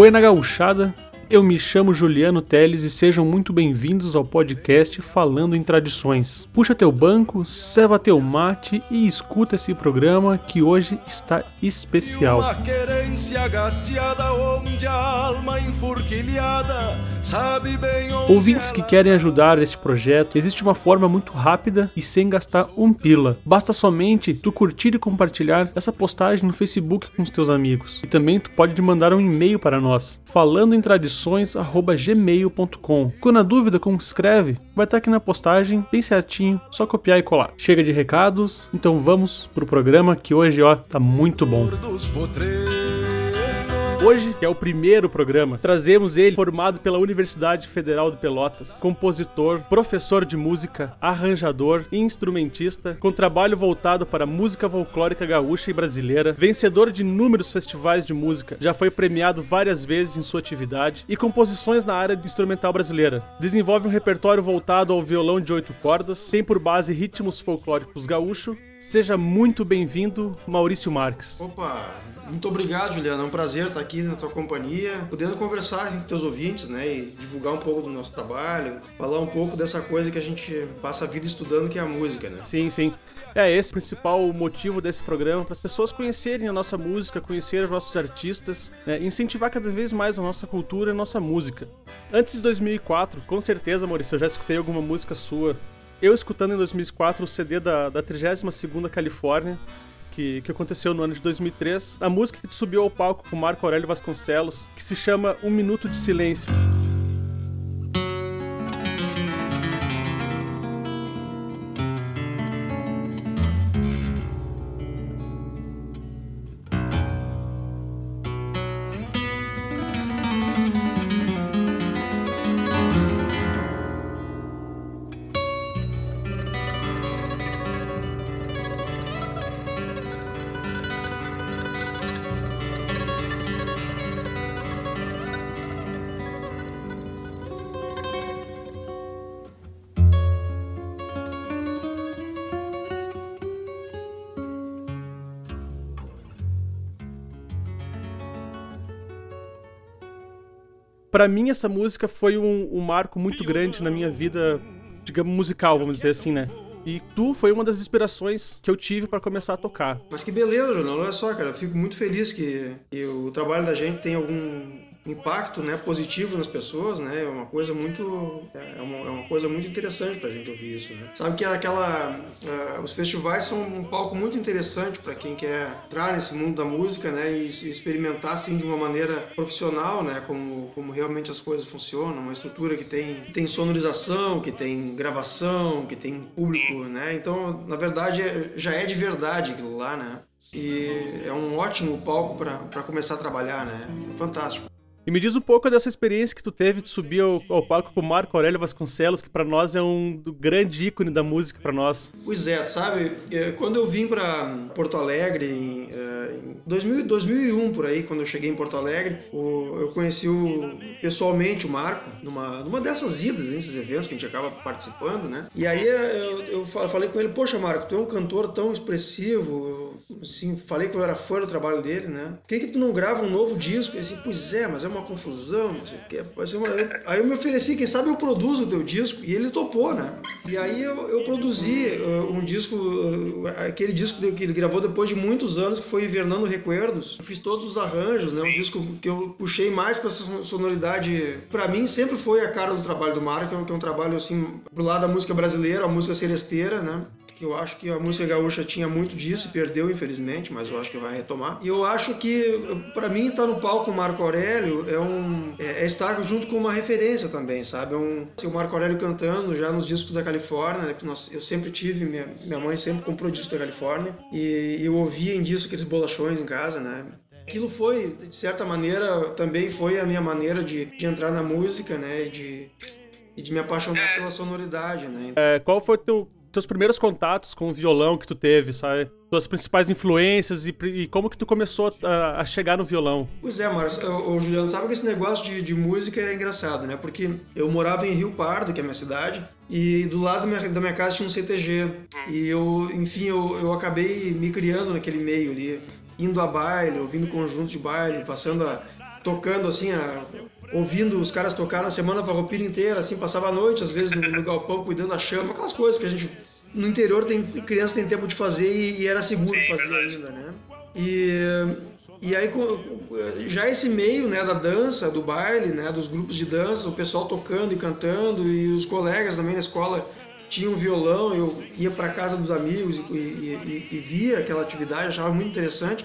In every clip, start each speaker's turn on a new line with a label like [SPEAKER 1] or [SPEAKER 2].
[SPEAKER 1] Buena Gauchada, eu me chamo Juliano Teles e sejam muito bem-vindos ao podcast Falando em Tradições. Puxa teu banco, ceva teu mate e escuta esse programa que hoje está especial.
[SPEAKER 2] Uma querência gateada onde a alma sabe bem onde
[SPEAKER 1] Ouvintes que querem ajudar este projeto, existe uma forma muito rápida e sem gastar um pila. Basta somente tu curtir e compartilhar essa postagem no Facebook com os teus amigos. E também tu pode mandar um e-mail para nós, falando em tradições@gmail.com. Quando na dúvida, como escreve, vai estar aqui na postagem, bem certinho, só copiar e colar. Chega de recados, então vamos pro programa que hoje ó tá muito bom.
[SPEAKER 2] dos.
[SPEAKER 1] Hoje, que é o primeiro programa, trazemos ele formado pela Universidade Federal de Pelotas, compositor, professor de música, arranjador e instrumentista, com trabalho voltado para música folclórica gaúcha e brasileira, vencedor de inúmeros festivais de música, já foi premiado várias vezes em sua atividade e composições na área instrumental brasileira. Desenvolve um repertório voltado ao violão de oito cordas, tem por base ritmos folclóricos gaúcho. Seja muito bem-vindo, Maurício Marques.
[SPEAKER 3] Opa, muito obrigado, Juliano. É um prazer estar aqui na tua companhia, podendo conversar com teus ouvintes, né, e divulgar um pouco do nosso trabalho, falar um pouco dessa coisa que a gente passa a vida estudando, que é a música, né?
[SPEAKER 1] Sim, sim. É esse o principal motivo desse programa, para as pessoas conhecerem a nossa música, conhecer os nossos artistas, né, incentivar cada vez mais a nossa cultura e a nossa música. Antes de 2004, com certeza, Maurício, eu já escutei alguma música sua. Eu escutando em 2004 o CD da, da 32ª Califórnia, que, que aconteceu no ano de 2003, a música que subiu ao palco com Marco Aurélio Vasconcelos, que se chama Um Minuto de Silêncio. Pra mim, essa música foi um, um marco muito grande na minha vida, digamos, musical, vamos dizer assim, né? E tu foi uma das inspirações que eu tive pra começar a tocar.
[SPEAKER 3] Mas que beleza, Juliano. Olha só, cara, eu fico muito feliz que, que o trabalho da gente tem algum impacto né, positivo nas pessoas, né? É uma coisa muito é uma, é uma coisa muito interessante pra gente ouvir isso, né? Sabe que aquela uh, os festivais são um palco muito interessante para quem quer entrar nesse mundo da música, né, e, e experimentar assim de uma maneira profissional, né, como como realmente as coisas funcionam, uma estrutura que tem tem sonorização, que tem gravação, que tem público, né? Então, na verdade, é, já é de verdade aquilo lá, né? E é um ótimo palco para começar a trabalhar, né? Fantástico.
[SPEAKER 1] E me diz um pouco dessa experiência que tu teve de subir ao, ao palco com o Marco Aurélio Vasconcelos, que pra nós é um grande ícone da música pra nós.
[SPEAKER 3] Pois é, sabe, é, quando eu vim para Porto Alegre em, é, em 2000, 2001 por aí, quando eu cheguei em Porto Alegre, eu conheci o, pessoalmente o Marco numa, numa dessas idas, nesses eventos que a gente acaba participando, né? E aí é, eu, eu fa- falei com ele, poxa Marco, tu é um cantor tão expressivo, assim, falei que eu era fã do trabalho dele, né? Por que que tu não grava um novo disco? Ele disse, pois é, mas é uma confusão, não sei o quê. Aí eu me ofereci, quem sabe eu produzo o teu disco, e ele topou, né? E aí eu, eu produzi uh, um disco, uh, aquele disco que ele gravou depois de muitos anos, que foi Invernando Recuerdos. Eu fiz todos os arranjos, né? Um disco que eu puxei mais pra essa sonoridade. Pra mim sempre foi a cara do trabalho do Mário, que é um, que é um trabalho assim, pro lado da música brasileira, a música seresteira, né? Que eu acho que a música gaúcha tinha muito disso e perdeu, infelizmente, mas eu acho que vai retomar. E eu acho que, pra mim, estar no palco com o Marco Aurélio é, um, é, é estar junto com uma referência também, sabe? É um, assim, o Marco Aurélio cantando já nos discos da Califórnia, né, que nós, eu sempre tive, minha, minha mãe sempre comprou disco da Califórnia, e eu ouvia em disco aqueles bolachões em casa, né? Aquilo foi, de certa maneira, também foi a minha maneira de, de entrar na música, né? E de, e de me apaixonar pela sonoridade, né?
[SPEAKER 1] É, qual foi teu, teus primeiros contatos com o violão que tu teve, sabe? Tuas principais influências e, e como que tu começou a, a chegar no violão?
[SPEAKER 3] Pois é, Márcio, ô, Juliano, sabe que esse negócio de, de música é engraçado, né? Porque eu morava em Rio Pardo, que é a minha cidade, e do lado da minha, da minha casa tinha um CTG. E eu, enfim, eu, eu acabei me criando naquele meio ali, indo a baile, ouvindo conjunto de baile, passando a, tocando assim, a, ouvindo os caras tocar na semana farroupilha inteira, assim, passava a noite, às vezes, no, no, galpão, cuidando da chama, aquelas coisas que a gente, no interior, tem criança tem tempo de fazer e, e era seguro Sim, fazer verdade. ainda, né? E, e aí, já esse meio né, da dança, do baile, né, dos grupos de dança, o pessoal tocando e cantando, e os colegas também na escola tinham violão, eu ia para casa dos amigos e, e, e, via aquela atividade, achava muito interessante.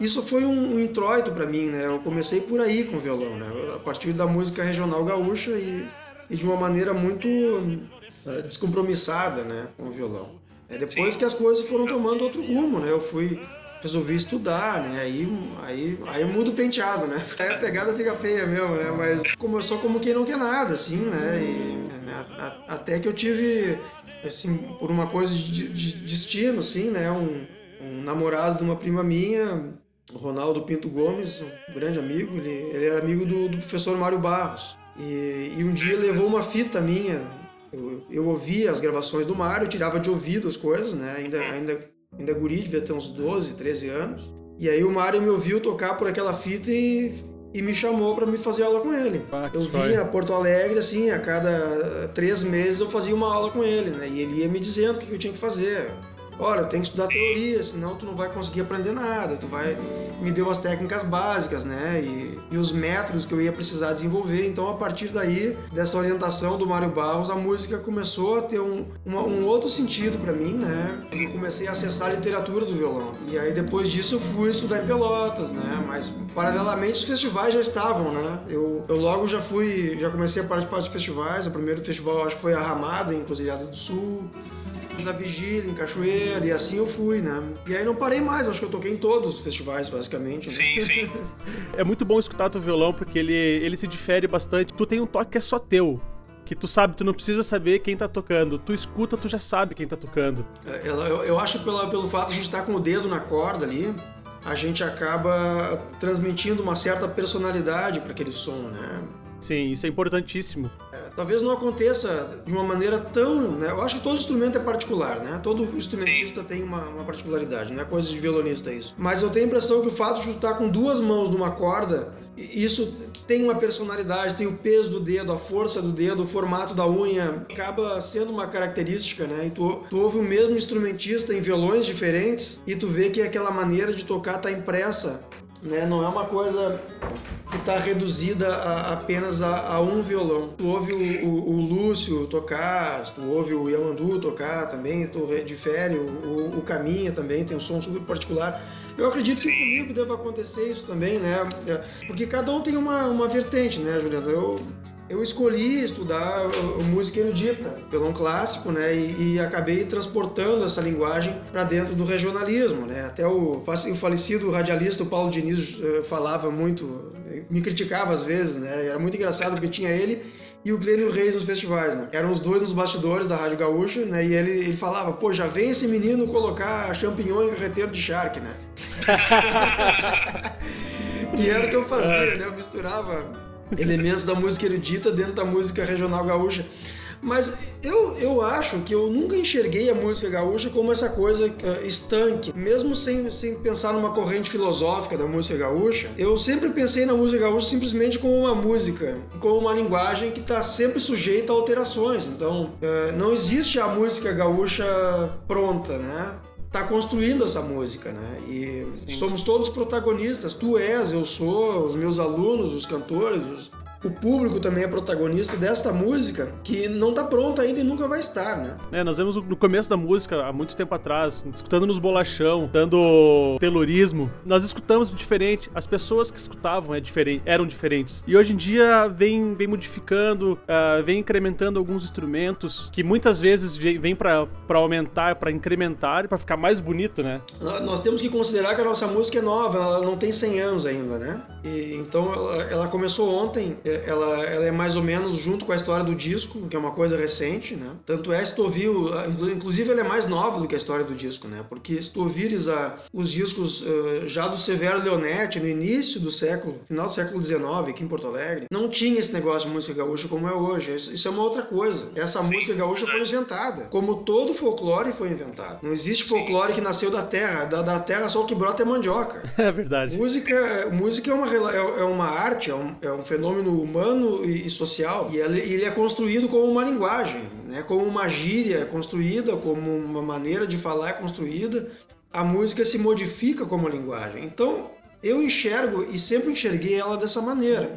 [SPEAKER 3] Isso foi um, um introito para mim, né? Eu comecei por aí com o violão, né? A partir da música regional gaúcha e, e de uma maneira muito uh, descompromissada, né? Com o violão. É depois Sim. que as coisas foram tomando outro rumo, né? Eu fui resolvi estudar, né? Aí, aí, aí muda o penteado, né? Aí a pegada fica feia mesmo, né? Mas começou como quem não quer nada, assim, né? E, né? até que eu tive, assim, por uma coisa de, de destino, assim, né? Um, um namorado de uma prima minha, Ronaldo Pinto Gomes, um grande amigo, ele, ele era amigo do, do professor Mário Barros. E, e, um dia levou uma fita minha, eu, eu ouvia as gravações do Mário, tirava de ouvido as coisas, né? Ainda, ainda ainda guri, devia ter uns 12, 13 anos. E aí o Mário me ouviu tocar por aquela fita e, e me chamou para me fazer aula com ele. Ah, eu vinha a Porto Alegre, assim, a cada três meses eu fazia uma aula com ele, né? E ele ia me dizendo o que eu tinha que fazer olha, eu tenho que estudar teoria, senão tu não vai conseguir aprender nada. Tu vai me deu as técnicas básicas, né? E, e os métodos que eu ia precisar desenvolver. Então, a partir daí, dessa orientação do Mário Barros, a música começou a ter um, uma, um outro sentido para mim, né? E comecei a acessar a literatura do violão. E aí, depois disso, eu fui estudar em Pelotas, né? Mas, paralelamente, os festivais já estavam, né? Eu, eu logo já fui, já comecei a participar de festivais. O primeiro festival, acho que foi a Ramada, em Cruzilhada do Sul na Vigília, em Cachoeira, e assim eu fui, né? E aí não parei mais, acho que eu toquei em todos os festivais, basicamente. Né?
[SPEAKER 1] Sim, sim. é muito bom escutar teu violão, porque ele, ele se difere bastante. Tu tem um toque que é só teu que tu sabe, tu não precisa saber quem tá tocando. Tu escuta, tu já sabe quem tá tocando.
[SPEAKER 3] É, eu, eu acho pela, pelo fato de a gente estar tá com o dedo na corda ali, a gente acaba transmitindo uma certa personalidade para aquele som, né?
[SPEAKER 1] Sim, isso é importantíssimo.
[SPEAKER 3] É, talvez não aconteça de uma maneira tão. Né? Eu acho que todo instrumento é particular, né? Todo instrumentista Sim. tem uma, uma, particularidade, não é coisa de violonista isso. Mas eu tenho a impressão que o fato de estar com duas mãos numa corda, isso tem uma personalidade, tem o peso do dedo, a força do dedo, o formato da unha, acaba sendo uma característica, né? E tu, tu ouve o mesmo instrumentista em violões diferentes e tu vê que aquela maneira de tocar está impressa né? Não é uma coisa que está reduzida a, apenas a, a, um violão. Tu ouve o, o, o, Lúcio tocar, tu ouve o Yamandu tocar também, tu difere, o, o, o Caminha também tem um som super particular. Eu acredito que comigo deva acontecer isso também, né? É, porque cada um tem uma, uma vertente, né, Juliano? Eu, eu escolhi estudar música erudita, violão clássico, né, e, e, acabei transportando essa linguagem para dentro do regionalismo, né. Até o, o falecido radialista o Paulo Diniz uh, falava muito, me criticava às vezes, né. Era muito engraçado porque tinha ele e o Glênio Reis nos festivais, né? Eram os dois nos bastidores da Rádio Gaúcha, né? E ele, ele falava, pô, já vem esse menino colocar champignon em carreteiro de charque, né? e era o que eu fazia, né? Eu misturava elementos da música erudita dentro da música regional gaúcha. Mas eu, eu acho que eu nunca enxerguei a música gaúcha como essa coisa uh, estanque. Mesmo sem, sem pensar numa corrente filosófica da música gaúcha, eu sempre pensei na música gaúcha simplesmente como uma música, como uma linguagem que está sempre sujeita a alterações. Então, uh, não existe a música gaúcha pronta, né? Está construindo essa música, né? E Sim. somos todos protagonistas. Tu és, eu sou, os meus alunos, os cantores, os, o público também é protagonista desta música que não está pronta ainda e nunca vai estar, né?
[SPEAKER 1] É, nós vemos no começo da música, há muito tempo atrás, escutando nos bolachão, dando telorismo, nós escutamos diferente, as pessoas que escutavam é diferente, eram diferentes. E hoje em dia vem, vem modificando, uh, vem incrementando alguns instrumentos que muitas vezes vem para aumentar, para incrementar e para ficar mais bonito, né?
[SPEAKER 3] Nós temos que considerar que a nossa música é nova, ela não tem 100 anos ainda, né? E, então ela, ela começou ontem ela, ela é mais ou menos junto com a história do disco, que é uma coisa recente, né? Tanto é, se tu ouviu, inclusive ela é mais nova do que a história do disco, né? Porque se tu ouvires a, os discos uh, já do Severo Leonetti, no início do século, final do século XIX, aqui em Porto Alegre, não tinha esse negócio de música gaúcha como é hoje. Isso, isso é uma outra coisa. Essa Sim, música gaúcha foi inventada, como todo folclore foi inventado. Não existe folclore que nasceu da terra, da, da terra só o que brota é mandioca.
[SPEAKER 1] É verdade.
[SPEAKER 3] Música, música é, uma, é, é uma arte, é um, é um fenômeno humano e, social, e ele, é construído como uma linguagem, né? como uma gíria é construída, como uma maneira de falar é construída. A música se modifica como linguagem. Então, eu enxergo e sempre enxerguei ela dessa maneira.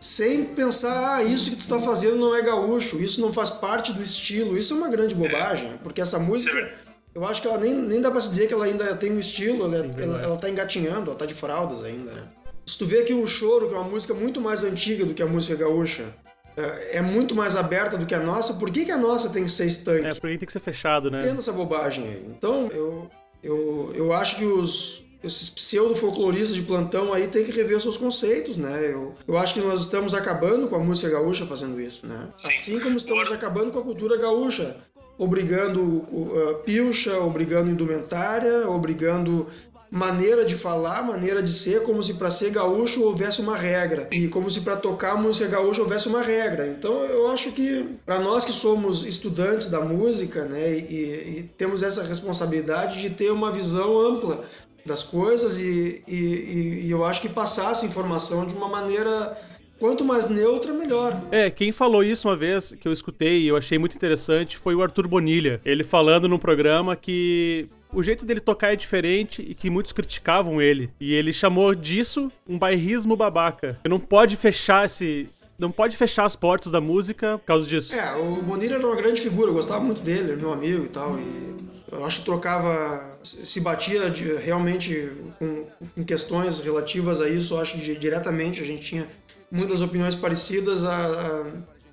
[SPEAKER 3] Sem pensar, ah, isso que tu está fazendo não é gaúcho, isso não faz parte do estilo. Isso é uma grande bobagem, porque essa música, eu acho que ela nem, nem dá para se dizer que ela ainda tem um estilo, ela, Sim, ela, ela tá engatinhando, ela tá de fraldas ainda, né? Se tu vê que o choro, que é uma música muito mais antiga do que a música gaúcha, é, é muito mais aberta do que a nossa, por que, que a nossa tem que ser estanque?
[SPEAKER 1] É, porque tem que ser fechado, né?
[SPEAKER 3] Tendo essa bobagem aí. Então, eu, eu, eu acho que os, esses pseudo-folcloristas de plantão aí tem que rever seus conceitos, né? Eu, eu acho que nós estamos acabando com a música gaúcha fazendo isso, né? Sim. Assim como estamos Agora... acabando com a cultura gaúcha, obrigando uh, pilcha, obrigando indumentária, obrigando maneira de falar, maneira de ser, como se para ser gaúcho houvesse uma regra e como se para tocar música gaúcha houvesse uma regra. Então eu acho que para nós que somos estudantes da música, né, e, e, temos essa responsabilidade de ter uma visão ampla das coisas e, e, e eu acho que passar essa informação de uma maneira quanto mais neutra, melhor.
[SPEAKER 1] É, quem falou isso uma vez, que eu escutei e eu achei muito interessante, foi o Arthur Bonilha. Ele falando num programa que o jeito dele tocar é diferente e que muitos criticavam ele. E ele chamou disso um bairrismo babaca. Não pode fechar esse, não pode fechar as portas da música por causa disso.
[SPEAKER 3] É, o Bonilha era uma grande figura, eu gostava muito dele, meu amigo e tal. E eu acho que trocava, se batia de, realmente com, com, questões relativas a isso, eu acho que diretamente a gente tinha muitas opiniões parecidas. A, a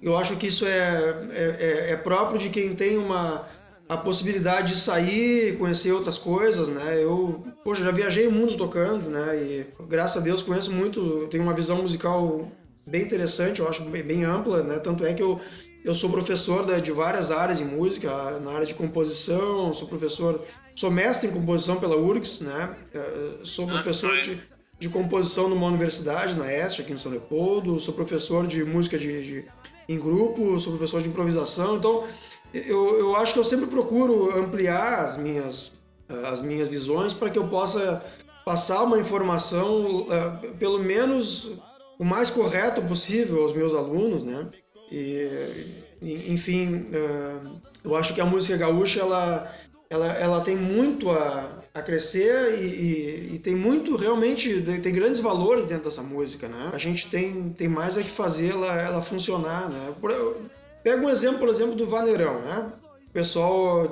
[SPEAKER 3] eu acho que isso é, é, é, é próprio de quem tem uma a possibilidade de sair, conhecer outras coisas, né? Eu, poxa, já viajei o mundo tocando, né? E graças a Deus conheço muito, tenho uma visão musical bem interessante, eu acho bem, ampla, né? Tanto é que eu, eu sou professor de, várias áreas de música, na área de composição, sou professor, sou mestre em composição pela URGS, né? Eh, sou ah, professor de, de composição numa universidade, na Este, aqui em São Leopoldo, sou professor de música de, de em grupo, sou professor de improvisação, então eu, eu acho que eu sempre procuro ampliar as minhas, as minhas visões para que eu possa passar uma informação, uh, pelo menos o mais correto possível aos meus alunos, né? E, enfim, uh, eu acho que a música gaúcha ela, ela, ela tem muito a, a crescer e, e, e, tem muito realmente tem grandes valores dentro dessa música, né? A gente tem, tem mais a que fazer ela, ela funcionar, né? Por, Pega um exemplo, por exemplo, do vaneirão, né? O pessoal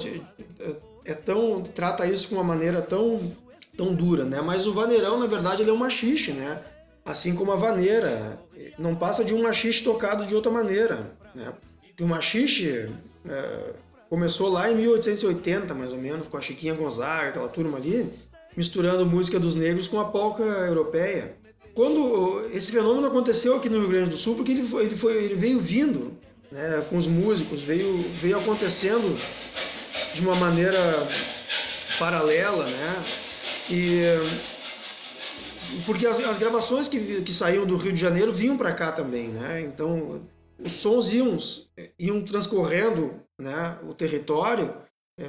[SPEAKER 3] é tão trata isso com uma maneira tão tão dura, né? Mas o vaneirão, na verdade, ele é um machixe, né? Assim como a vaneira, não passa de um machixe tocado de outra maneira, né? o machixe é, começou lá em 1880, mais ou menos, com a Chiquinha Gonzaga, aquela turma ali, misturando música dos negros com a polca europeia. Quando esse fenômeno aconteceu aqui no Rio Grande do Sul, porque ele, foi, ele, foi, ele veio vindo né, com os músicos, veio, veio acontecendo de uma maneira paralela, né? E porque as, as gravações que, que saíam do Rio de Janeiro vinham para cá também, né? Então os sons iam, iam transcorrendo né, o território é,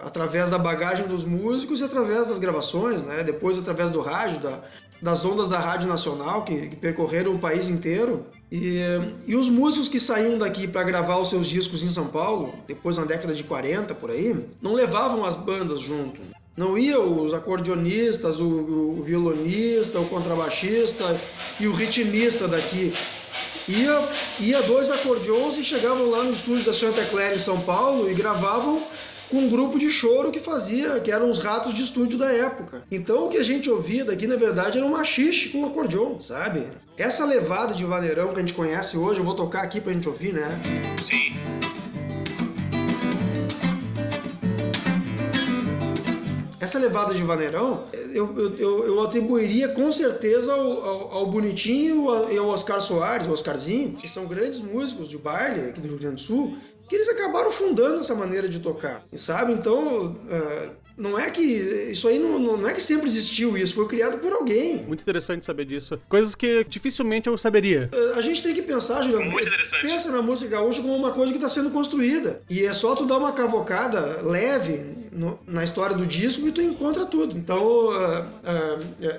[SPEAKER 3] através da bagagem dos músicos e através das gravações, né? Depois através do rádio, da, das ondas da Rádio Nacional, que, que percorreram o país inteiro. E, e os músicos que saíam daqui para gravar os seus discos em São Paulo, depois na década de 40 por aí, não levavam as bandas junto. Não iam os acordeonistas, o, o violonista, o contrabaixista e o ritmista daqui. Ia, ia dois acordeões e chegavam lá no estúdio da Santa Clara em São Paulo e gravavam com um grupo de choro que fazia, que eram os ratos de estúdio da época. Então o que a gente ouvia daqui, na verdade, era um machixe com um acordeon, sabe? Essa levada de vaneirão que a gente conhece hoje, eu vou tocar aqui pra gente ouvir, né?
[SPEAKER 4] Sim.
[SPEAKER 3] essa levada de vaneirão, eu, eu, eu atribuiria com certeza ao, ao, ao Bonitinho e ao Oscar Soares, o Oscarzinho, que são grandes músicos de baile aqui do Rio Grande do Sul, que eles acabaram fundando essa maneira de tocar, sabe? Então, uh, não é que isso aí não, não, é que sempre existiu isso, foi criado por alguém.
[SPEAKER 1] Muito interessante saber disso. Coisas que dificilmente eu saberia.
[SPEAKER 3] Uh, a gente tem que pensar, Juliano.
[SPEAKER 1] Muito interessante.
[SPEAKER 3] Pensa na música gaúcha como uma coisa que está sendo construída. E é só tu dar uma cavocada leve no, na história do disco e tu encontra tudo. Então, uh,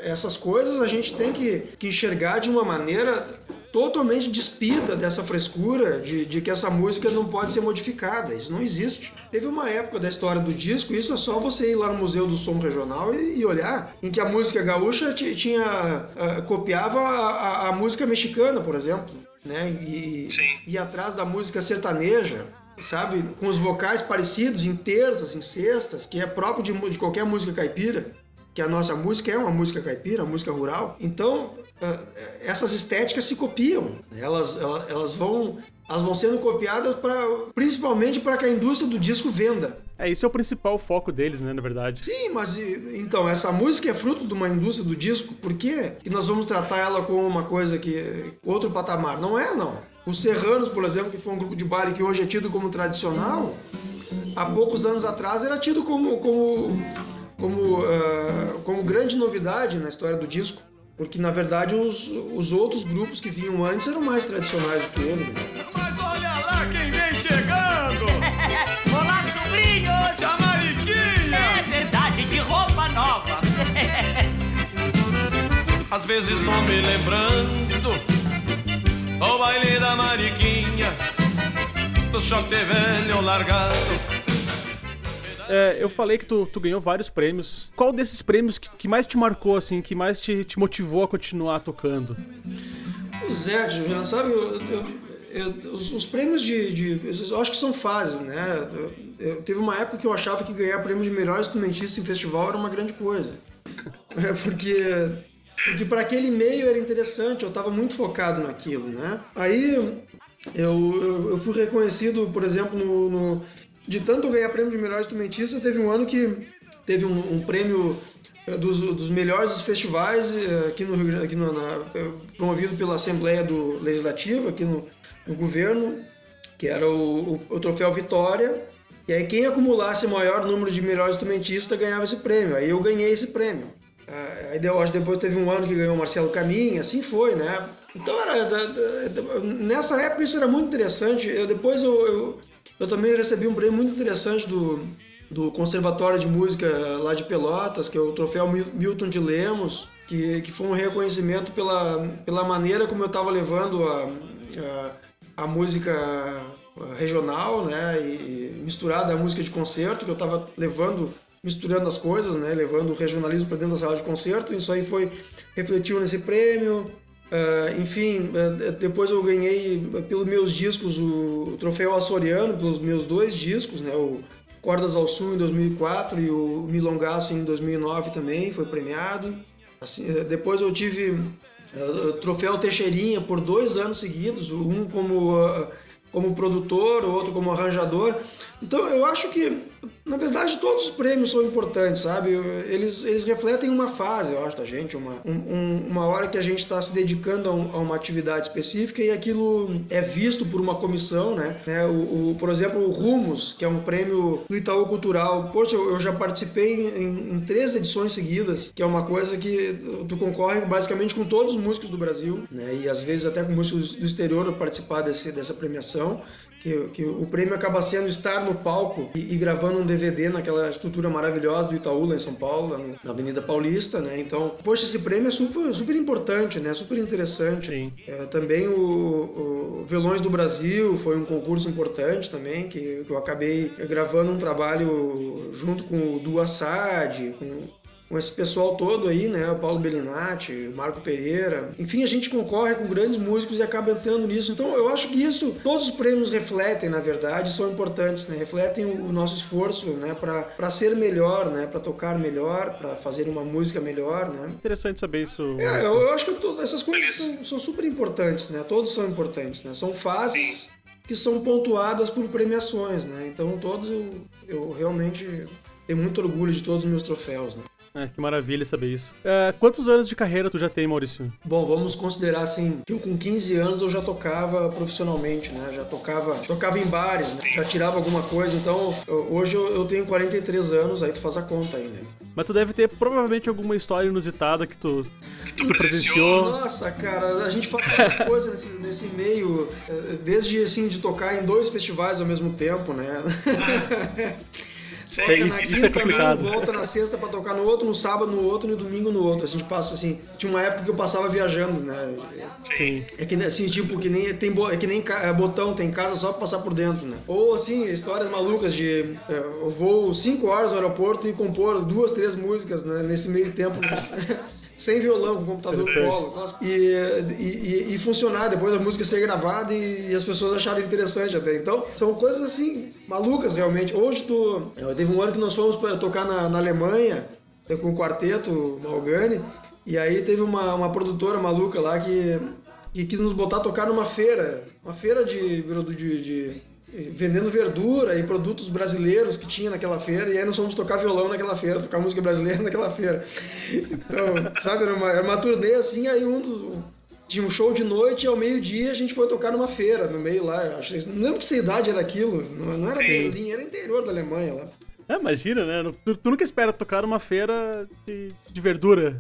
[SPEAKER 3] essas coisas a gente tem que, que enxergar de uma maneira totalmente despida dessa frescura de, de, que essa música não pode ser modificada. Isso não existe. Teve uma época da história do disco, isso é só você ir lá no Museu do Som Regional e, e olhar, em que a música gaúcha tinha uh, copiava a, a, música mexicana, por exemplo, né? E, e atrás da música sertaneja sabe? Com os vocais parecidos em terças, em sextas, que é próprio de, de, qualquer música caipira que a nossa música é uma música caipira, uma música rural. Então, é, essas estéticas se copiam. Elas, elas, vão elas vão sendo copiadas para principalmente para que a indústria do disco venda.
[SPEAKER 1] É, isso é o principal foco deles, né, na verdade.
[SPEAKER 3] Sim, mas então, essa música é fruto de uma indústria do disco, por quê? E nós vamos tratar ela como uma coisa que outro patamar. Não é, não. Os Serranos, por exemplo, que foi um grupo de baile que hoje é tido como tradicional, há poucos anos atrás era tido como, como como, uh, como grande novidade na história do disco, porque na verdade os, os outros grupos que vinham antes eram mais tradicionais do que ele.
[SPEAKER 2] Mas olha lá quem vem chegando!
[SPEAKER 4] Olá, sobrinho!
[SPEAKER 2] Jamariquinha!
[SPEAKER 4] É verdade, de roupa nova!
[SPEAKER 2] Às vezes estou me lembrando o baile da Mariquinha, do choque velho largado
[SPEAKER 1] é, eu falei que tu, tu, ganhou vários prêmios. Qual desses prêmios que, que mais te marcou, assim, que mais te, te, motivou a continuar tocando?
[SPEAKER 3] Pois é, Juliano, sabe, eu, eu, eu, os, os, prêmios de, de, Eu acho que são fases, né? Eu, teve uma época que eu achava que ganhar prêmio de melhor instrumentista em festival era uma grande coisa. É porque porque para aquele meio era interessante, eu estava muito focado naquilo, né? Aí eu, eu, eu, fui reconhecido, por exemplo, no, no, de tanto ganhar prêmio de melhor instrumentista, teve um ano que teve um, um prêmio eh, dos, dos, melhores festivais eh, aqui no Rio aqui no, na, eh, promovido pela Assembleia do Legislativo, aqui no, no governo, que era o, o, o, troféu Vitória. E aí quem acumulasse maior número de melhores instrumentistas ganhava esse prêmio. Aí eu ganhei esse prêmio. Aí eu acho depois teve um ano que ganhou o Marcelo Caminha, assim foi, né? Então era, nessa época isso era muito interessante. Eu, depois eu, eu eu também recebi um prêmio muito interessante do, do Conservatório de Música lá de Pelotas, que é o Troféu Milton de Lemos, que, que foi um reconhecimento pela, pela maneira como eu estava levando a, a, a, música regional, né, e misturada à música de concerto, que eu estava levando, misturando as coisas, né, levando o regionalismo para dentro da sala de concerto, isso aí foi, refletiu nesse prêmio, Uh, enfim, uh, depois eu ganhei pelos meus discos o, troféu açoriano, pelos meus dois discos, né? O Cordas ao Sul em 2004 e o Milongaço em 2009 também foi premiado. Assim, depois eu tive o troféu Teixeirinha por dois anos seguidos, um como como produtor, o outro como arranjador. Então eu acho que, na verdade, todos os prêmios são importantes, sabe? Eles, eles refletem uma fase, eu acho, da gente, uma, um, uma hora que a gente está se dedicando a, um, a, uma atividade específica e aquilo é visto por uma comissão, né? né? O, o, por exemplo, o Rumos, que é um prêmio do Itaú Cultural. Poxa, eu, eu já participei em, em, três edições seguidas, que é uma coisa que tu concorre basicamente com todos os músicos do Brasil, né? E às vezes até com músicos do exterior participar desse, dessa premiação que, que o prêmio acaba sendo estar no palco e, e, gravando um DVD naquela estrutura maravilhosa do Itaú, lá em São Paulo, na Avenida Paulista, né? Então, poxa, esse prêmio é super, super importante, né? Super interessante.
[SPEAKER 1] Sim.
[SPEAKER 3] É, também o, o Velões do Brasil foi um concurso importante também, que, que eu acabei gravando um trabalho junto com o Du Assad, com com esse pessoal todo aí, né? O Paulo Bellinati, o Marco Pereira. Enfim, a gente concorre com grandes músicos e acaba entrando nisso. Então, eu acho que isso, todos os prêmios refletem, na verdade, são importantes, né? Refletem o nosso esforço, né? Para ser melhor, né? Para tocar melhor, para fazer uma música melhor, né?
[SPEAKER 1] Interessante saber isso.
[SPEAKER 3] É, eu, eu acho que todas essas coisas são, são, super importantes, né? Todos são importantes, né? São fases. Sim. Que são pontuadas por premiações, né? Então, todos eu, eu realmente tenho muito orgulho de todos os meus troféus, né?
[SPEAKER 1] É, que maravilha saber isso. É, quantos anos de carreira tu já tem, Maurício?
[SPEAKER 3] Bom, vamos considerar assim, que eu com 15 anos eu já tocava profissionalmente, né? Já tocava, tocava em bares, né? já tirava alguma coisa. Então, eu- hoje eu, eu tenho 43 anos, aí tu faz a conta aí, né?
[SPEAKER 1] Mas tu deve ter provavelmente alguma história inusitada que tu, que tu presenciou.
[SPEAKER 3] Nossa, cara, a gente faz muita coisa nesse, nesse meio, eh, desde assim de tocar em dois festivais ao mesmo tempo, né?
[SPEAKER 1] Isso, é-
[SPEAKER 3] quinta,
[SPEAKER 1] isso é complicado.
[SPEAKER 3] Volta na sexta pra tocar no outro, no sábado no outro, no domingo no outro. A gente passa assim. Tinha uma época que eu passava viajando, né?
[SPEAKER 1] Sim.
[SPEAKER 3] É que nem- assim, tipo, que nem tem é que nem é, botão, tem casa só pra passar por dentro, né? Ou assim, histórias malucas de é, eu vou 5 horas no aeroporto e compor duas, três músicas né, nesse meio tempo. Sem violão, com computador solo. aquelas- E, e, e- e funcionar, depois a música ser gravada e, e as pessoas acharem interessante até. Então, são coisas assim, malucas realmente. Hoje tu. Teve um ano que nós fomos pra tocar na, na Alemanha eh, com o quarteto Malgani. E aí teve uma, uma produtora maluca lá que, que quis nos botar a tocar numa feira. Uma feira de, de, de- vendendo verdura e produtos brasileiros que tinha naquela feira. E aí nós fomos tocar violão naquela feira, tocar música brasileira naquela feira. Então, sabe, era uma, era uma turnê assim, aí um dos. Tinha um show de noite e ao meio-dia a gente foi tocar numa feira no meio lá. Eu achei- não lembro que cidade era aquilo. Não, não era. Berlim, era interior da Alemanha lá.
[SPEAKER 1] É, imagina, né? Tu, tu nunca espera tocar numa feira de, de verdura.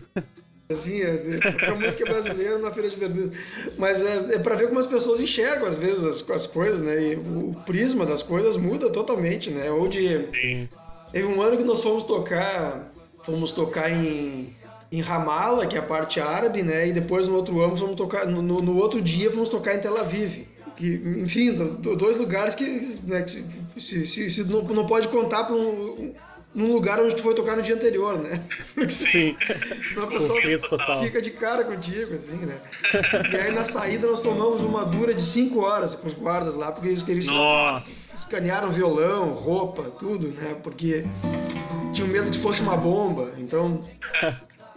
[SPEAKER 3] Assim, é, é, a música brasileira na feira de verduras. Mas é, é para ver como as pessoas enxergam, às vezes, as, as coisas, né? E o, o prisma das coisas muda totalmente, né? Ou de.
[SPEAKER 1] Sim.
[SPEAKER 3] Teve um ano que nós fomos tocar. Fomos tocar em. Em Ramallah, que é a parte árabe, né? E depois no outro ano fomos tocar. No, no- outro dia fomos tocar em Tel Aviv. Enfim, do- do- dois lugares que, né, que se, se- se- se não, não pode contar para um, num lugar onde tu foi tocar no dia anterior, né? Porque
[SPEAKER 1] Sim.
[SPEAKER 3] Senão a pessoa
[SPEAKER 1] Conflito total.
[SPEAKER 3] fica de cara contigo, assim, né? E aí na saída nós tomamos uma dura de 5 horas com os guardas lá, porque eles, eles
[SPEAKER 1] Nossa.
[SPEAKER 3] escanearam violão, roupa, tudo, né? Porque tinham medo que fosse uma bomba. Então,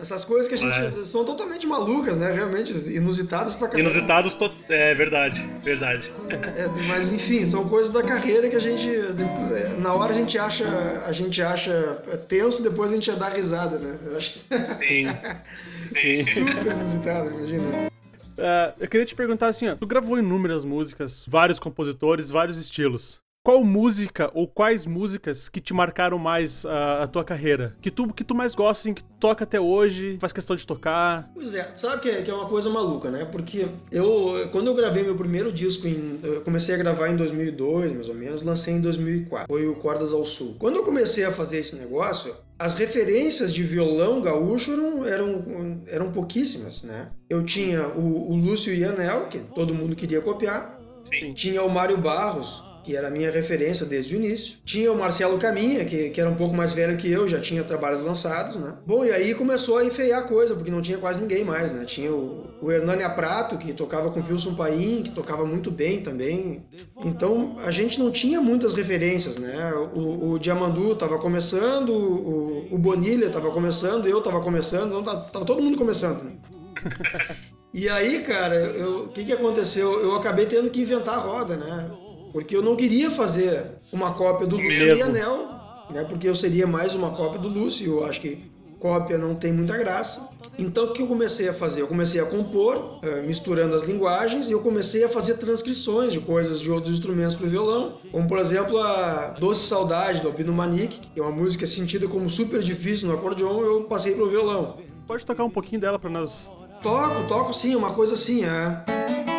[SPEAKER 3] essas coisas que a gente. são totalmente malucas, né? Realmente inusitadas pra caramba.
[SPEAKER 1] Inusitados, to... é verdade, verdade.
[SPEAKER 3] É, mas enfim, são coisas da carreira que a gente. é, Na hora a gente acha. A gente acha tenso, depois a gente dá risada, né? Eu acho que
[SPEAKER 1] Sim. Sim.
[SPEAKER 3] super inusitado, imagina.
[SPEAKER 1] É, eu queria te perguntar assim, ó, tu gravou inúmeras músicas, vários compositores, vários estilos. Qual música ou quais músicas que te marcaram mais a, a tua carreira? Que tu, que tu mais gosta, assim, que tu toca até hoje, faz questão de tocar?
[SPEAKER 3] Pois é, sabe que é, que é uma coisa maluca, né? Porque eu, quando eu gravei meu primeiro disco, em, eu comecei a gravar em 2002, mais ou menos, lancei em 2004. Foi o Cordas ao Sul. Quando eu comecei a fazer esse negócio, as referências de violão gaúcho eram, eram, eram pouquíssimas, né? Eu tinha o, o Lúcio Ianel, que todo mundo queria copiar.
[SPEAKER 1] Sim.
[SPEAKER 3] Tinha o Mário Barros, que era a minha referência desde o início. Tinha o Marcelo Caminha, que, que era um pouco mais velho que eu, já tinha trabalhos lançados, né? Bom, e aí começou a enfeiar a coisa, porque não tinha quase ninguém mais, né? Tinha o, o Hernânia Prato, que tocava com Wilson Paim, que tocava muito bem também. Então, a gente não tinha muitas referências, né? O, o Diamandu tava começando, o, o Bonilha tava começando, eu tava começando, então tava, tava todo mundo começando, né? E aí, cara, o que, que aconteceu? Eu acabei tendo que inventar a roda, né? Porque eu não queria fazer uma cópia do Lúcio
[SPEAKER 1] Mesmo.
[SPEAKER 3] e Anel, né? Porque eu seria mais uma cópia do Lúcio. Eu acho que cópia não tem muita graça. Então, o que eu comecei a fazer? Eu comecei a compor, eh, misturando as linguagens, e eu comecei a fazer transcrições de coisas de outros instrumentos para o violão. Como, por exemplo, a Doce Saudade, do Albino Manique, que é uma música sentida como super difícil no acordeon, eu passei para o violão.
[SPEAKER 1] Pode tocar um pouquinho dela pra nós.
[SPEAKER 3] Toco, toco sim, uma coisa assim, é.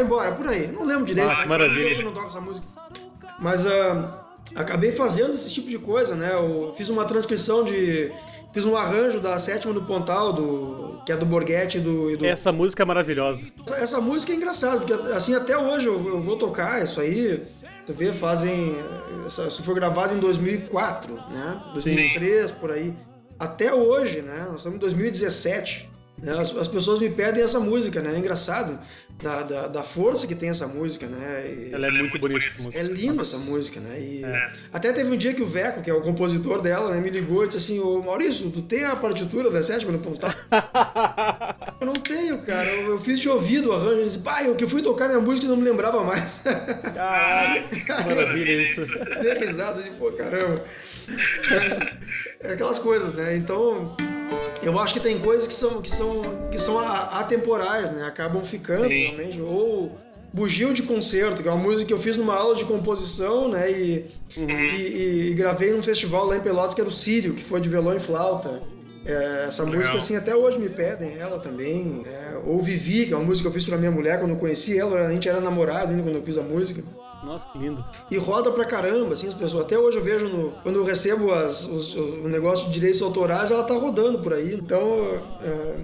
[SPEAKER 3] Vai embora, por aí. Não lembro direito.
[SPEAKER 1] Ah, que maravilha.
[SPEAKER 3] Eu não toco essa música. Mas ah, acabei fazendo esse tipo de coisa, né? Eu fiz uma transcrição de, fiz um arranjo da sétima do Pontal, do, que é do Borghetti e do, e do...
[SPEAKER 1] Essa música é maravilhosa.
[SPEAKER 3] Essa, essa música é engraçada, porque assim, até hoje eu, eu vou tocar isso aí. Tu vê, fazem. Isso foi gravado em 2004, né? 2003, por aí. Até hoje, né? Nós estamos em 2017. Né? As, as, pessoas me pedem essa música, né? É engraçado da, da, da, força que tem essa música, né?
[SPEAKER 1] E Ela é muito bonita essa música.
[SPEAKER 3] É linda essa música, né? E é. Até teve um dia que o Veco, que é o compositor dela, né, me ligou e disse assim, ô Maurício, tu tem a partitura da sétima no pontal? eu não tenho, cara. Eu, eu, fiz de ouvido o arranjo. Ele disse, pai, eu que fui tocar minha música e não me lembrava mais.
[SPEAKER 1] Caralho, que maravilha isso.
[SPEAKER 3] Dei risada de, pô, caramba. É aquelas coisas, né? Então... Eu acho que tem coisas que são, que são, que são atemporais, né? Acabam ficando, Sim. realmente. Ou Bugio de Concerto, que é uma música que eu fiz numa aula de composição, né? E, uhum. e, e, gravei num festival lá em Pelotas, que era o Sírio, que foi de violão e flauta. É, essa Legal. música, assim, até hoje me pedem ela também. É, ou Vivi, que é uma música que eu fiz pra minha mulher quando eu conheci ela. A gente era namorado ainda quando eu fiz a música.
[SPEAKER 1] Nossa, que lindo.
[SPEAKER 3] E roda pra caramba, assim, as pessoas. Até hoje eu vejo, no, quando eu recebo as, os, o negócio de direitos autorais, ela tá rodando por aí. Então, é,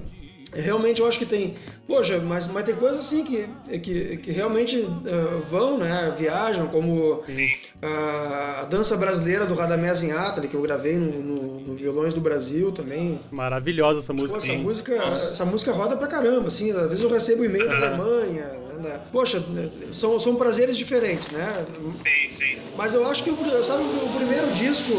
[SPEAKER 3] realmente eu acho que tem. Poxa, mas, mas tem coisas assim que, que, que realmente uh, vão, né? Viajam, como a, a dança brasileira do Radamés Inhatali, que eu gravei no, no, no, Violões do Brasil também.
[SPEAKER 1] Maravilhosa essa música. Pô,
[SPEAKER 3] essa, música essa música roda pra caramba, assim. Às vezes eu recebo e-mail da Alemanha né? Poxa, são, são prazeres diferentes, né?
[SPEAKER 5] Sim, sim.
[SPEAKER 3] Mas eu acho que, sabe, o primeiro disco,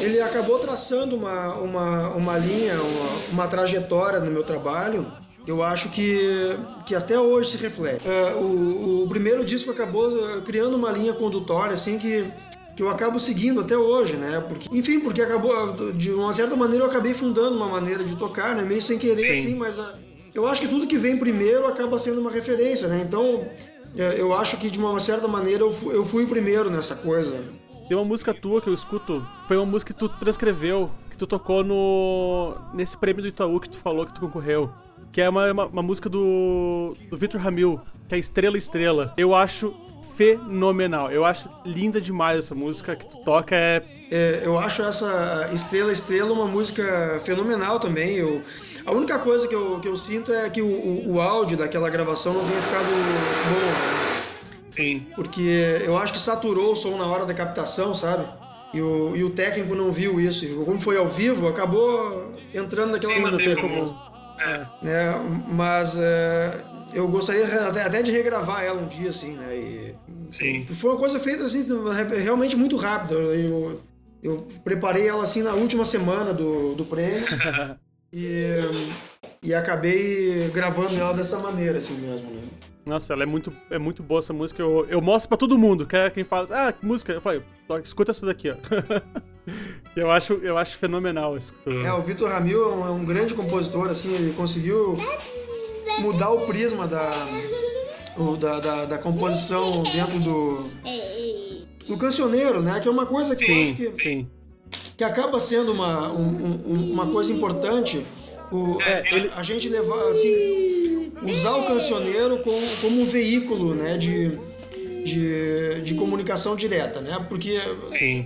[SPEAKER 3] ele acabou traçando uma, uma, uma linha, uma, uma trajetória no meu trabalho eu acho que, que até hoje se reflete. É, o, o, primeiro disco acabou eh, criando uma linha condutória, assim, que, que eu acabo seguindo até hoje, né? Porque, enfim, porque acabou, de uma certa maneira, eu acabei fundando uma maneira de tocar, né? Meio sem querer, Sim. assim, mas a, eu acho que tudo que vem primeiro acaba sendo uma referência, né? Então, é, eu acho que de uma certa maneira eu fui, o primeiro nessa coisa.
[SPEAKER 1] Tem uma música tua que eu escuto, foi uma música que tu transcreveu, que tu tocou no nesse prêmio do Itaú que tu falou que tu concorreu. Que é uma, uma, uma música do, do Victor Ramil, que é Estrela Estrela. Eu acho fenomenal. Eu acho linda demais essa música que tu toca. É...
[SPEAKER 3] é eu acho essa Estrela Estrela uma música fenomenal também. Eu, a única coisa que eu, que eu sinto é que o, o, o áudio daquela gravação não tenha ficado bom.
[SPEAKER 1] Sim.
[SPEAKER 3] Porque eu acho que saturou o som na hora da captação, sabe? E o, e o técnico não viu isso. Como foi ao vivo, acabou entrando naquela
[SPEAKER 1] Sim, tem como.
[SPEAKER 3] É. Né? Mas é, eu gostaria até de regravar ela um dia, assim, né? E,
[SPEAKER 1] Sim.
[SPEAKER 3] Foi uma coisa feita assim, realmente muito rápida. Eu, eu preparei ela assim na última semana do, do prêmio. E, e acabei gravando ela dessa maneira, assim mesmo, né?
[SPEAKER 1] Nossa, ela é muito, é muito boa essa música. Eu, eu mostro pra todo mundo. Que é quem fala, ah, que música? Eu falei, escuta essa daqui, ó. eu, acho, eu acho fenomenal isso.
[SPEAKER 3] É, o Vitor Ramil é um, é um, grande compositor, assim, ele conseguiu mudar o prisma da, o, da, da, da, composição dentro do, do cancioneiro, né? Que é uma coisa que
[SPEAKER 1] sim,
[SPEAKER 3] eu acho que.
[SPEAKER 1] Sim.
[SPEAKER 3] que acaba sendo uma, um, um, uma coisa importante o, é, ele... a, gente levar assim usar o cancioneiro como, como um veículo né? De, de, de comunicação direta né? Porque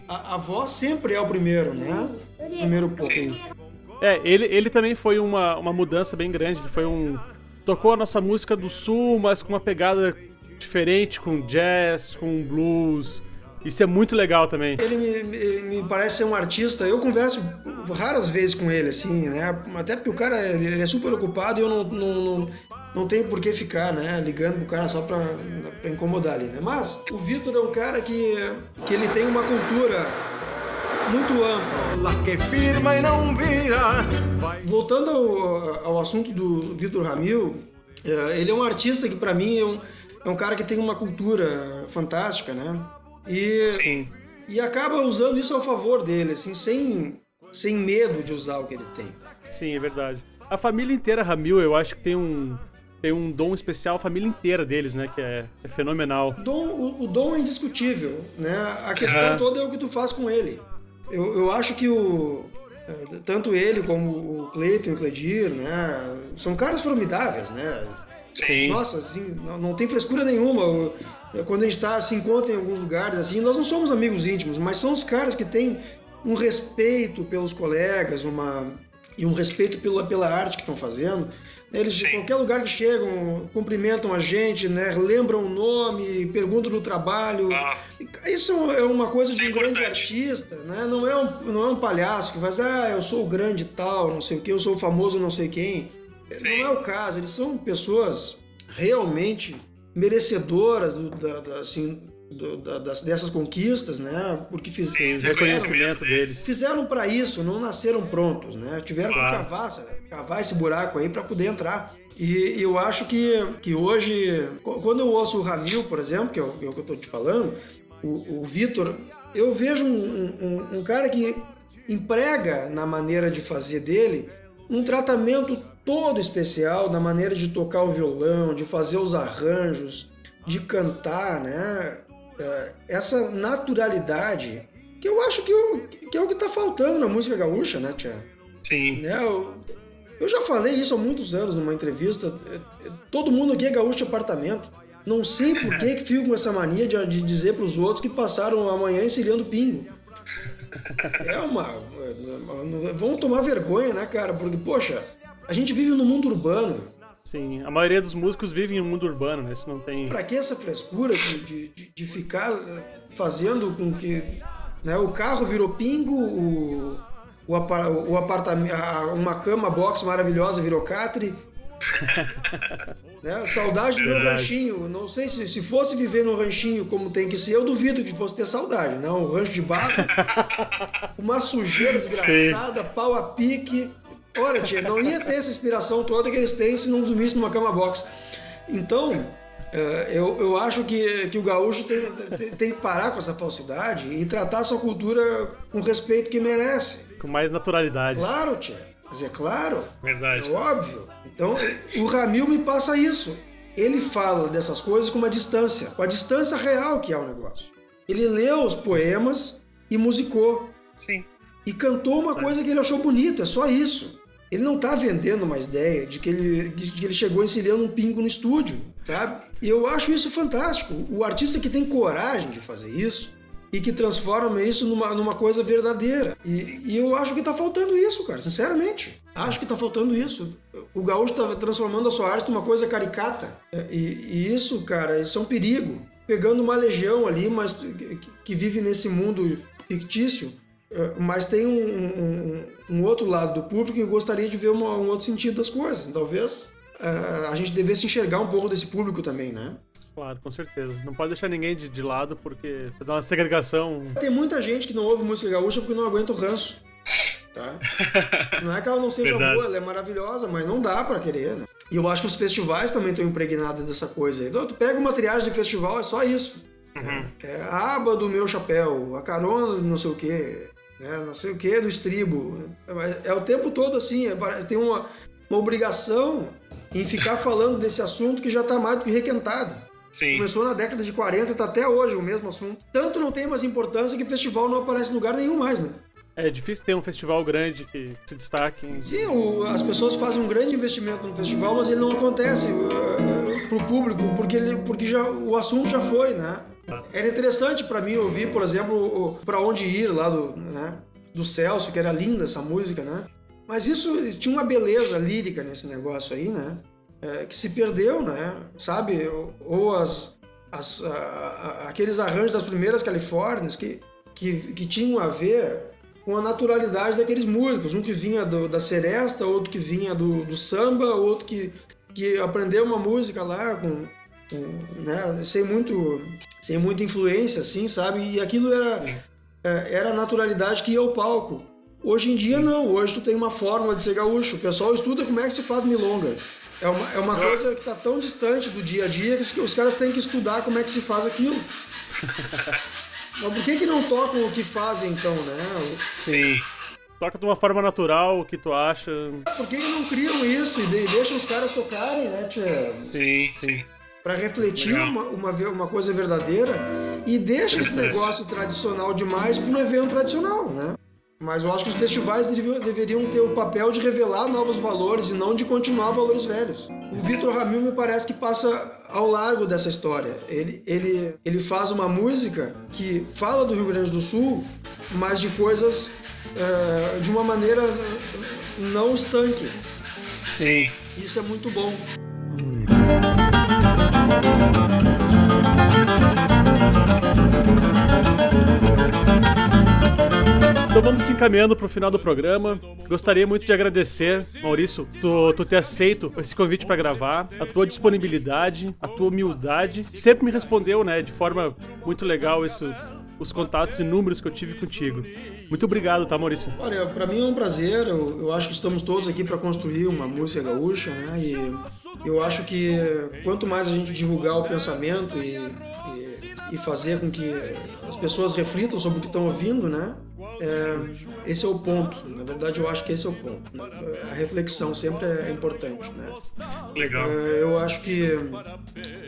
[SPEAKER 3] a, a, voz sempre é o primeiro né? Primeiro ponto.
[SPEAKER 1] É ele, ele também foi uma, uma mudança bem grande ele foi um tocou a nossa música do sul mas com uma pegada diferente com jazz com blues isso é muito legal também.
[SPEAKER 3] Ele me, me, parece ser um artista. Eu converso raras vezes com ele, assim, né? Até porque o cara ele é super ocupado e eu não, não, não, não tenho por que ficar, né? Ligando pro cara só pra, pra incomodar ali, né? Mas o Vitor é um cara que, que ele tem uma cultura muito ampla. que firma e não vira. Voltando ao, ao assunto do Vitor Ramil, é, ele é um artista que para mim é um, é um cara que tem uma cultura fantástica, né? E, Sim. e acaba usando isso ao favor dele, assim, sem, sem medo de usar o que ele tem.
[SPEAKER 1] Sim, é verdade. A família inteira Ramil, eu acho que tem um, tem um dom especial, a família inteira deles, né? Que é, é fenomenal.
[SPEAKER 3] O dom, o, o, dom é indiscutível, né? A questão toda é o que tu faz com ele. Eu, eu acho que o, é, tanto ele como o Cleiton e o Cledir, né? São caras formidáveis, né?
[SPEAKER 1] Sim.
[SPEAKER 3] Nossa, assim, não, tem frescura nenhuma. É, quando a gente tá, se encontra em alguns lugares, assim, nós não somos amigos íntimos, mas são os caras que têm um respeito pelos colegas, uma e um respeito pela, pela arte que estão fazendo. Eles, de qualquer lugar que chegam, cumprimentam a gente, né? lembram o nome, perguntam do trabalho.
[SPEAKER 5] Ah.
[SPEAKER 3] Isso é uma coisa
[SPEAKER 5] Isso
[SPEAKER 3] de
[SPEAKER 5] é
[SPEAKER 3] um grande
[SPEAKER 5] importante.
[SPEAKER 3] artista, né? não, é um, não é um palhaço que faz, ah, eu sou o grande tal, não sei o que, eu sou o famoso não sei quem.
[SPEAKER 5] Sim.
[SPEAKER 3] Não é o caso, eles são pessoas realmente merecedoras do, da, da, assim, do- da- das, dessas conquistas, né? Porque fiz,
[SPEAKER 1] Sim, reconhecimento
[SPEAKER 5] deles.
[SPEAKER 1] deles.
[SPEAKER 3] fizeram para isso, não nasceram prontos, né? Tiveram
[SPEAKER 5] Claro.
[SPEAKER 3] que cavar, cavar esse buraco aí para poder entrar. E eu acho que, que hoje, qu- quando eu ouço o Ramil, por exemplo, que é o, que é eu tô te falando, o, o Vitor, eu vejo um, um- um cara que emprega na maneira de fazer dele um tratamento todo especial na maneira de tocar o violão, de fazer os arranjos, de cantar, né? É, Essa naturalidade que eu acho que, o- que é o que tá faltando na música gaúcha, né, Tia?
[SPEAKER 5] Sim.
[SPEAKER 3] Né, eu, eu já falei isso há muitos anos numa entrevista. é, é, Todo mundo aqui é gaúcho de apartamento. Não sei por que que fico com essa mania de, de dizer pros outros que passaram a manhã encilhando pingo. É uma. Vamos tomar vergonha, né, cara? Porque, poxa, a gente vive no mundo urbano.
[SPEAKER 1] Sim, a maioria dos músicos vivem no mundo urbano, né? Isso não tem.
[SPEAKER 3] Pra que essa frescura de, de, de- ficar eh, fazendo com que né, o carro virou pingo, o, o, o apartamento, uma cama box maravilhosa virou catre. né, saudade do ranchinho. Não sei se, se fosse viver no ranchinho como tem que ser, eu duvido que fosse ter saudade. Não, um rancho de barro, uma sujeira desgraçada, pau a pique. Olha, tia, não ia ter essa inspiração toda que eles têm se não dormisse numa cama box. Então, é, eu, eu acho que, que o gaúcho tem, tem- tem que parar com essa falsidade e tratar a sua cultura com o respeito que merece.
[SPEAKER 1] Com mais naturalidade.
[SPEAKER 3] Claro, tia. Mas é claro,
[SPEAKER 5] Verdade.
[SPEAKER 3] é óbvio. Então, o Ramil me passa isso. Ele fala dessas coisas com uma distância, com a distância real que é o negócio. Ele leu os poemas e musicou.
[SPEAKER 5] Sim.
[SPEAKER 3] E cantou uma coisa que ele achou bonita, é só isso. Ele não tá vendendo uma ideia de que ele, de que ele chegou encilhando um pingo no estúdio, sabe? E eu acho isso fantástico. O artista que tem coragem de fazer isso e que transforma isso numa, numa coisa verdadeira. E, e eu acho que tá faltando isso, cara, sinceramente. Acho que tá faltando isso. O gaúcho tá transformando a sua arte numa coisa caricata. E, e isso, cara, isso é um perigo. Pegando uma legião ali, mas que, que vive nesse mundo fictício, mas tem um, um- um outro lado do público que gostaria de ver uma- um outro sentido das coisas. Talvez é, a gente devesse enxergar um pouco desse público também, né?
[SPEAKER 1] Claro, com certeza. Não pode deixar ninguém de, de lado porque fazer uma segregação.
[SPEAKER 3] Tem muita gente que não ouve música gaúcha porque não aguenta o ranço. Tá? Não é que ela não seja
[SPEAKER 5] Verdade.
[SPEAKER 3] boa, ela é maravilhosa, mas não dá pra querer, né? E eu acho que os festivais também estão impregnados dessa coisa aí. Então, tu pega uma triagem de festival, é só isso.
[SPEAKER 5] Uhum.
[SPEAKER 3] É a aba do meu chapéu, a carona do não sei o quê, né? não sei o quê do estribo. É, é o tempo todo assim, é, tem uma, uma obrigação em ficar falando desse assunto que já está mais do que requentado.
[SPEAKER 5] Sim.
[SPEAKER 3] Começou na década de 40 e tá até hoje o mesmo assunto. Tanto não tem mais importância que festival não aparece em lugar nenhum mais, né?
[SPEAKER 1] É difícil ter um festival grande que se destaque. em-
[SPEAKER 3] Sim, o- as pessoas fazem um grande investimento no festival, mas ele não acontece uh, pro público, porque, ele, porque já, o assunto já foi, né? Era interessante para mim ouvir, por exemplo, o Pra Onde Ir, lá do, né, do Celso, que era linda essa música, né? Mas isso tinha uma beleza lírica nesse negócio aí, né? É, que se perdeu, né? Sabe? Ou, as, as, a- a- aqueles arranjos das primeiras Califórnias que, que, que tinham a ver com a naturalidade daqueles músicos. Um que vinha do- da seresta, outro que vinha do, do samba, outro que, que aprendeu uma música lá com, né, sem muito sem muita influência, assim, sabe? E aquilo era, é, era a naturalidade que ia ao palco. Hoje em dia, não. Hoje tu tem uma fórmula de ser gaúcho. O pessoal estuda como é que se faz milonga. É uma, é uma coisa que está tão distante do dia a dia que os- caras têm que estudar como é que se faz aquilo. Mas por que, que não tocam o que fazem, então, né?
[SPEAKER 5] Sim.
[SPEAKER 1] Toca de uma forma natural, o que tu acha.
[SPEAKER 3] Por que, que não criam isso e de- deixam os caras tocarem, né, tia?
[SPEAKER 5] Sim, sim.
[SPEAKER 3] Para refletir uma, uma, uma coisa verdadeira e deixa esse negócio tradicional demais para um evento tradicional, né? Mas eu acho que os festivais deveriam, deveriam ter o papel de revelar novos valores e não de continuar valores velhos. O Vitor Ramil me parece que passa ao largo dessa história. Ele, ele, ele faz uma música que fala do Rio Grande do Sul, mas de coisas é, de uma maneira não estanque.
[SPEAKER 1] Sim.
[SPEAKER 3] Isso é muito bom.
[SPEAKER 1] Então vamos se encaminhando para o final do programa. Gostaria muito de agradecer, Maurício, tu, tu ter aceito esse convite para gravar, a tua disponibilidade, a tua humildade. Sempre me respondeu, né, de forma muito legal isso, os contatos e números que eu tive contigo. Muito obrigado, tá, Maurício?
[SPEAKER 3] Olha, para mim é um prazer. Eu, eu, acho que estamos todos aqui para construir uma música gaúcha, né? E eu acho que quanto mais a gente divulgar o pensamento e, e, e fazer com que as pessoas reflitam sobre o que estão ouvindo, né? É, esse é o ponto. Na verdade, eu acho que esse é o ponto. Né? A reflexão sempre é importante, né?
[SPEAKER 1] Legal.
[SPEAKER 3] É, eu acho que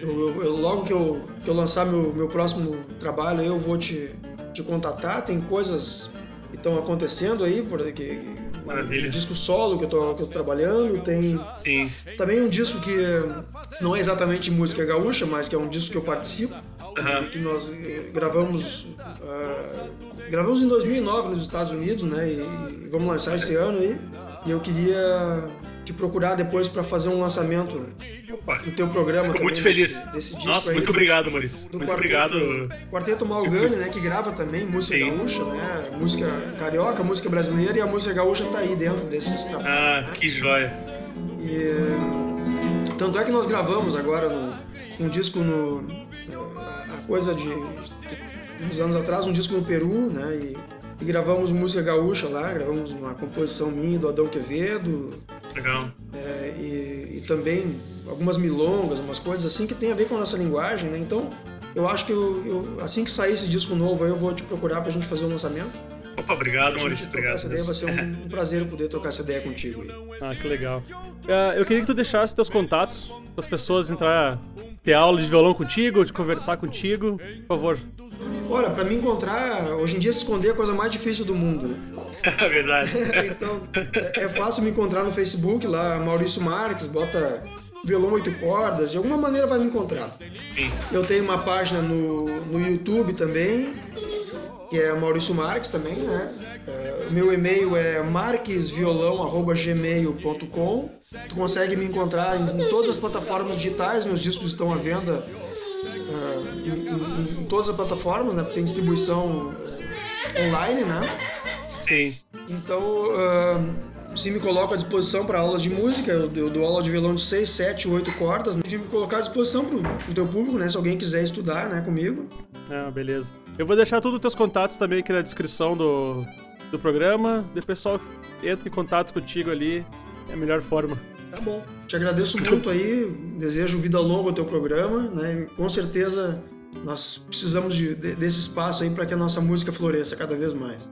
[SPEAKER 3] eu, eu, logo que eu, que eu lançar meu, meu próximo trabalho, eu vou te, te contatar. Tem coisas estão acontecendo aí, porque
[SPEAKER 1] Maravilha.
[SPEAKER 3] Um disco solo que eu tô, que eu tô trabalhando, tem
[SPEAKER 1] Sim.
[SPEAKER 3] também um disco que não é exatamente música gaúcha, mas que é um disco que eu participo,
[SPEAKER 1] Uhum.
[SPEAKER 3] que nós eh, gravamos uh, gravamos em 2009 nos Estados Unidos, né? E, e vamos lançar esse ano aí. E eu queria te procurar depois para fazer um lançamento
[SPEAKER 1] Opa.
[SPEAKER 3] no teu programa.
[SPEAKER 1] Fico
[SPEAKER 3] também,
[SPEAKER 1] muito feliz.
[SPEAKER 3] Desse, desse disco
[SPEAKER 1] Nossa,
[SPEAKER 3] aí,
[SPEAKER 1] muito obrigado, Maurício.
[SPEAKER 3] do
[SPEAKER 1] Muito
[SPEAKER 3] quarteto,
[SPEAKER 1] obrigado.
[SPEAKER 3] Quarteto Malgani, né? Que grava também música
[SPEAKER 1] Sim.
[SPEAKER 3] gaúcha, né? Música carioca, música brasileira e a música gaúcha tá aí dentro desses trabalhos.
[SPEAKER 1] Ah, que joia.
[SPEAKER 3] E, tanto é que nós gravamos agora no, um disco no. A coisa de. uns anos atrás, um disco no Peru, né? E, e gravamos música gaúcha lá, gravamos uma composição minha do Adão Quevedo,
[SPEAKER 1] Legal.
[SPEAKER 3] é, e, e também algumas milongas, umas coisas assim que tem a ver com a nossa linguagem, né? Então, eu acho que eu, eu- assim que sair esse disco novo, aí eu vou te procurar pra gente fazer o lançamento.
[SPEAKER 1] Opa, obrigado, Maurício.
[SPEAKER 3] trocar essa
[SPEAKER 1] Obrigado.
[SPEAKER 3] ideia, vai ser um, um prazer poder trocar essa ideia contigo. aí.
[SPEAKER 1] Ah, que legal. Ah, eu queria que tu deixasse teus contatos para as pessoas entrar ter aula de violão contigo, de conversar contigo. Por favor.
[SPEAKER 3] Olha, pra me encontrar, hoje em dia se esconder é a coisa mais difícil do mundo. né?
[SPEAKER 1] É verdade.
[SPEAKER 3] então, é é fácil me encontrar no Facebook, lá, Maurício Marques, bota violão oito cordas, de alguma maneira vai me encontrar.
[SPEAKER 1] Sim.
[SPEAKER 3] Eu tenho uma página no, no YouTube também, que é Maurício Marques também, né? O meu e-mail é marquesviolão.gmail.com Tu consegue me encontrar em, em todas as plataformas digitais, meus discos estão à venda em, em- todas as plataformas, né? Tem distribuição online, né?
[SPEAKER 1] Sim.
[SPEAKER 3] Então, ah, se me coloco à disposição para aulas de música, eu, eu dou aula de violão de 6, 7, 8 cordas, né? de me colocar à disposição para o teu público, né? Se alguém quiser estudar né, comigo.
[SPEAKER 1] Ah, beleza. Eu vou deixar todos os teus contatos também aqui na descrição do, do programa. O pessoal entra em contato contigo ali. É a melhor forma.
[SPEAKER 3] Tá bom. Te agradeço muito aí, desejo vida longa ao teu programa, né? E com certeza nós precisamos de- de- desse espaço aí para que a nossa música floresça cada vez mais.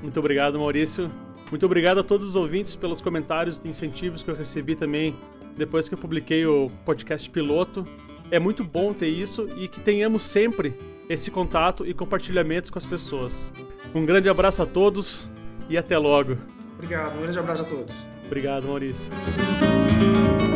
[SPEAKER 1] Muito obrigado, Maurício. Muito obrigado a todos os ouvintes pelos comentários e incentivos que eu recebi também depois que eu publiquei o podcast piloto. É muito bom ter isso e que tenhamos sempre esse contato e compartilhamentos com as pessoas. Um grande abraço a todos e até logo.
[SPEAKER 3] Obrigado, um grande abraço a todos.
[SPEAKER 1] Obrigado, Maurício. you